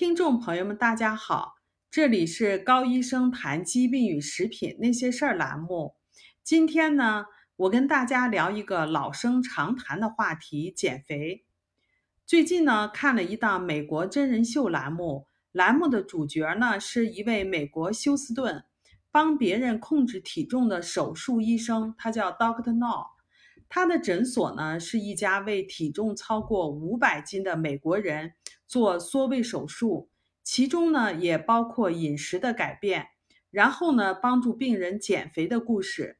听众朋友们，大家好，这里是高医生谈疾病与食品那些事儿栏目。今天呢，我跟大家聊一个老生常谈的话题——减肥。最近呢，看了一档美国真人秀栏目，栏目的主角呢是一位美国休斯顿帮别人控制体重的手术医生，他叫 Doctor No。他的诊所呢是一家为体重超过五百斤的美国人做缩胃手术，其中呢也包括饮食的改变，然后呢帮助病人减肥的故事。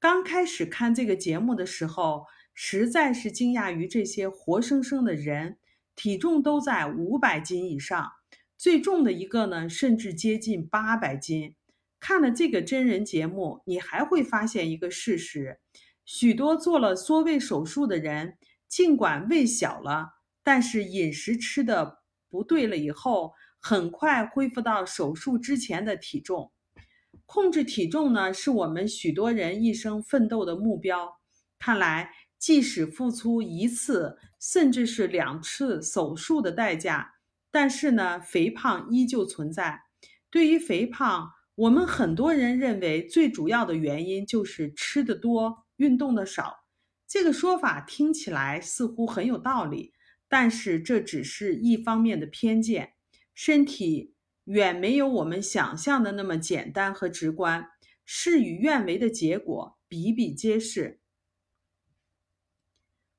刚开始看这个节目的时候，实在是惊讶于这些活生生的人体重都在五百斤以上，最重的一个呢甚至接近八百斤。看了这个真人节目，你还会发现一个事实。许多做了缩胃手术的人，尽管胃小了，但是饮食吃的不对了以后，很快恢复到手术之前的体重。控制体重呢，是我们许多人一生奋斗的目标。看来，即使付出一次甚至是两次手术的代价，但是呢，肥胖依旧存在。对于肥胖，我们很多人认为最主要的原因就是吃的多。运动的少，这个说法听起来似乎很有道理，但是这只是一方面的偏见。身体远没有我们想象的那么简单和直观，事与愿违的结果比比皆是。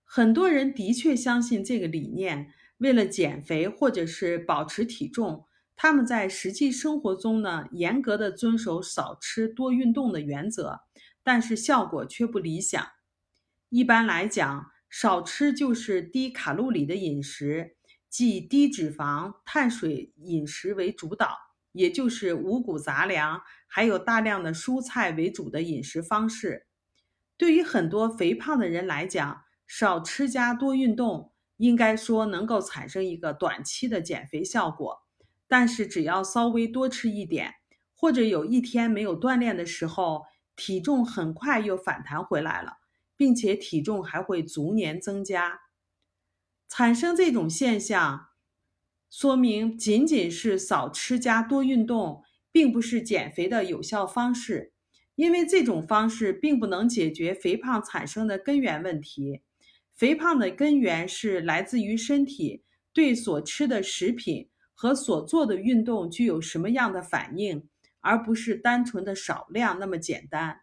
很多人的确相信这个理念，为了减肥或者是保持体重，他们在实际生活中呢，严格的遵守少吃多运动的原则。但是效果却不理想。一般来讲，少吃就是低卡路里的饮食，即低脂肪、碳水饮食为主导，也就是五谷杂粮还有大量的蔬菜为主的饮食方式。对于很多肥胖的人来讲，少吃加多运动，应该说能够产生一个短期的减肥效果。但是只要稍微多吃一点，或者有一天没有锻炼的时候，体重很快又反弹回来了，并且体重还会逐年增加。产生这种现象，说明仅仅是少吃加多运动，并不是减肥的有效方式，因为这种方式并不能解决肥胖产生的根源问题。肥胖的根源是来自于身体对所吃的食品和所做的运动具有什么样的反应。而不是单纯的少量那么简单。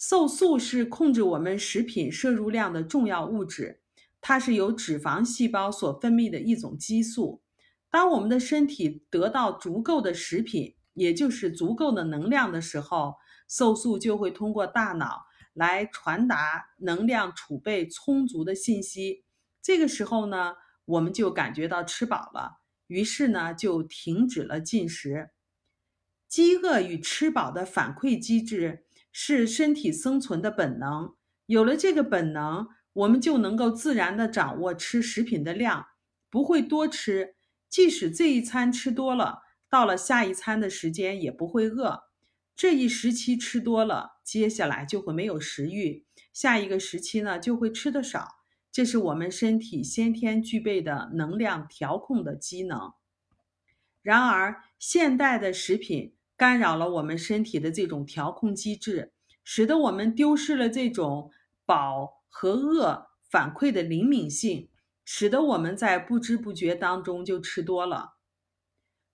瘦素是控制我们食品摄入量的重要物质，它是由脂肪细胞所分泌的一种激素。当我们的身体得到足够的食品，也就是足够的能量的时候，瘦素就会通过大脑来传达能量储备充足的信息。这个时候呢，我们就感觉到吃饱了，于是呢，就停止了进食。饥饿与吃饱的反馈机制是身体生存的本能。有了这个本能，我们就能够自然的掌握吃食品的量，不会多吃。即使这一餐吃多了，到了下一餐的时间也不会饿。这一时期吃多了，接下来就会没有食欲；下一个时期呢，就会吃的少。这是我们身体先天具备的能量调控的机能。然而，现代的食品。干扰了我们身体的这种调控机制，使得我们丢失了这种饱和饿反馈的灵敏性，使得我们在不知不觉当中就吃多了。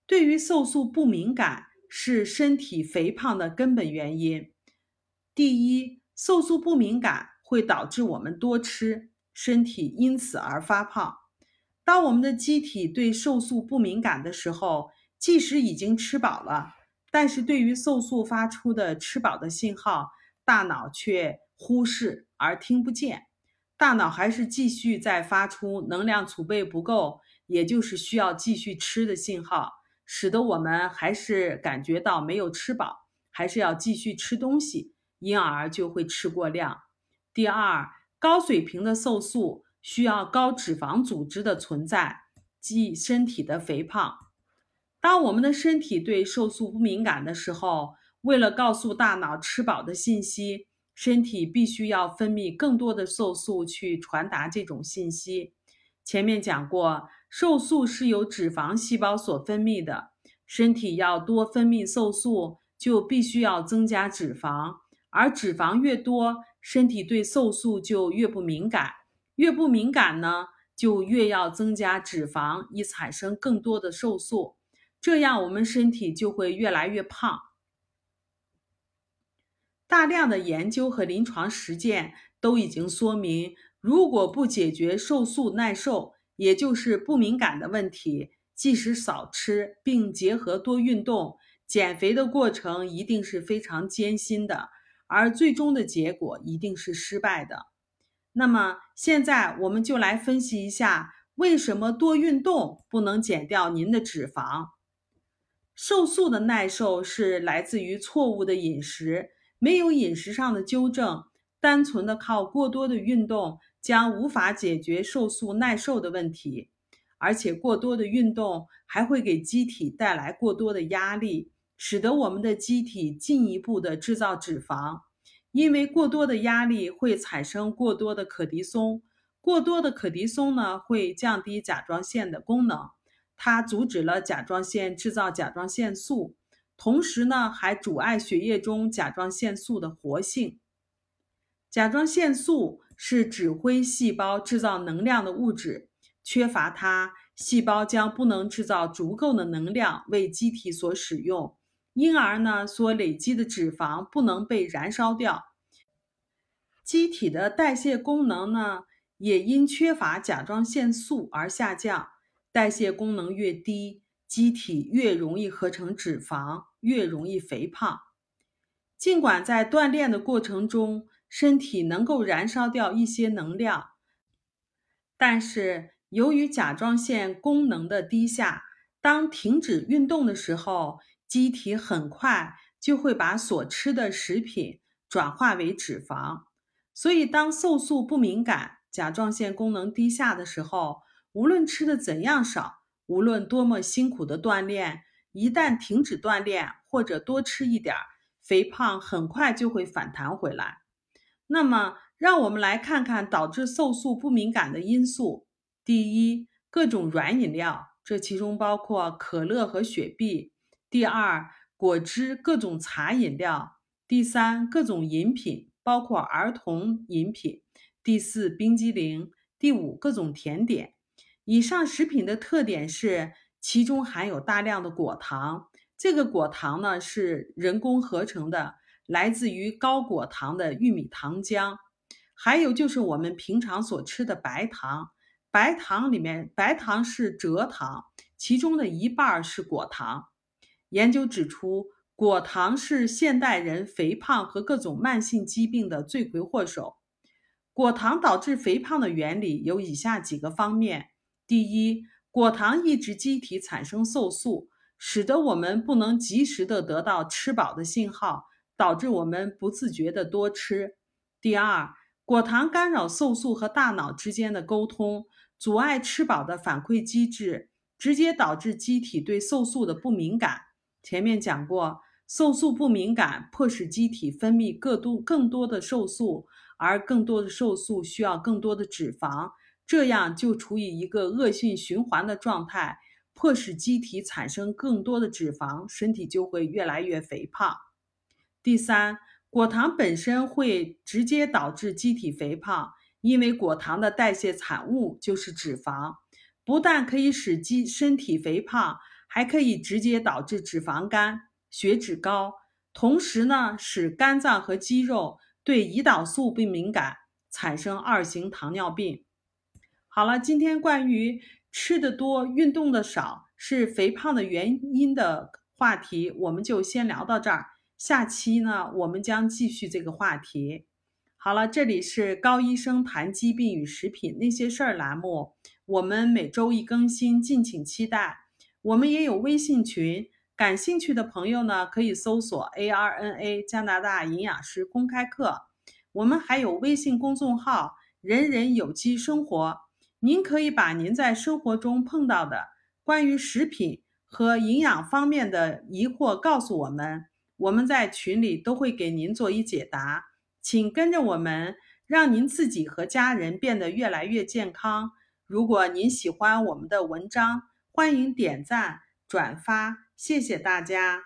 对于瘦素不敏感是身体肥胖的根本原因。第一，瘦素不敏感会导致我们多吃，身体因此而发胖。当我们的机体对瘦素不敏感的时候，即使已经吃饱了。但是对于瘦素发出的吃饱的信号，大脑却忽视而听不见，大脑还是继续在发出能量储备不够，也就是需要继续吃的信号，使得我们还是感觉到没有吃饱，还是要继续吃东西，因而就会吃过量。第二，高水平的瘦素需要高脂肪组织的存在，即身体的肥胖。当我们的身体对瘦素不敏感的时候，为了告诉大脑吃饱的信息，身体必须要分泌更多的瘦素去传达这种信息。前面讲过，瘦素是由脂肪细胞所分泌的，身体要多分泌瘦素，就必须要增加脂肪，而脂肪越多，身体对瘦素就越不敏感，越不敏感呢，就越要增加脂肪，以产生更多的瘦素，这样我们身体就会越来越胖。大量的研究和临床实践都已经说明，如果不解决瘦素耐受，也就是不敏感的问题，即使少吃并结合多运动，减肥的过程一定是非常艰辛的，而最终的结果一定是失败的。那么现在我们就来分析一下，为什么多运动不能减掉您的脂肪？瘦素的耐受是来自于错误的饮食。没有饮食上的纠正，单纯的靠过多的运动将无法解决瘦素耐受的问题，而且过多的运动还会给机体带来过多的压力，使得我们的机体进一步的制造脂肪。因为过多的压力会产生过多的可的松，过多的可的松呢会降低甲状腺的功能，它阻止了甲状腺制造甲状腺素。同时呢，还阻碍血液中甲状腺素的活性。甲状腺素是指挥细胞制造能量的物质，缺乏它，细胞将不能制造足够的能量为机体所使用，因而呢，所累积的脂肪不能被燃烧掉。机体的代谢功能呢，也因缺乏甲状腺素而下降。代谢功能越低。机体越容易合成脂肪，越容易肥胖。尽管在锻炼的过程中，身体能够燃烧掉一些能量，但是由于甲状腺功能的低下，当停止运动的时候，机体很快就会把所吃的食品转化为脂肪。所以，当瘦素不敏感、甲状腺功能低下的时候，无论吃的怎样少。无论多么辛苦的锻炼，一旦停止锻炼或者多吃一点儿，肥胖很快就会反弹回来。那么，让我们来看看导致瘦素不敏感的因素。第一，各种软饮料，这其中包括可乐和雪碧；第二，果汁、各种茶饮料；第三，各种饮品，包括儿童饮品；第四，冰激凌；第五，各种甜点。以上食品的特点是，其中含有大量的果糖。这个果糖呢是人工合成的，来自于高果糖的玉米糖浆。还有就是我们平常所吃的白糖，白糖里面白糖是蔗糖，其中的一半是果糖。研究指出，果糖是现代人肥胖和各种慢性疾病的罪魁祸首。果糖导致肥胖的原理有以下几个方面。第一，果糖抑制机体产生瘦素，使得我们不能及时的得到吃饱的信号，导致我们不自觉的多吃。第二，果糖干扰瘦素和大脑之间的沟通，阻碍吃饱的反馈机制，直接导致机体对瘦素的不敏感。前面讲过，瘦素不敏感，迫使机体分泌更多更多的瘦素，而更多的瘦素需要更多的脂肪。这样就处于一个恶性循环的状态，迫使机体产生更多的脂肪，身体就会越来越肥胖。第三，果糖本身会直接导致机体肥胖，因为果糖的代谢产物就是脂肪，不但可以使机身体肥胖，还可以直接导致脂肪肝、血脂高，同时呢，使肝脏和肌肉对胰岛素不敏感，产生二型糖尿病。好了，今天关于吃的多、运动的少是肥胖的原因的话题，我们就先聊到这儿。下期呢，我们将继续这个话题。好了，这里是高医生谈疾病与食品那些事儿栏目，我们每周一更新，敬请期待。我们也有微信群，感兴趣的朋友呢，可以搜索 ARNA 加拿大营养师公开课。我们还有微信公众号“人人有机生活”。您可以把您在生活中碰到的关于食品和营养方面的疑惑告诉我们，我们在群里都会给您做一解答。请跟着我们，让您自己和家人变得越来越健康。如果您喜欢我们的文章，欢迎点赞、转发，谢谢大家。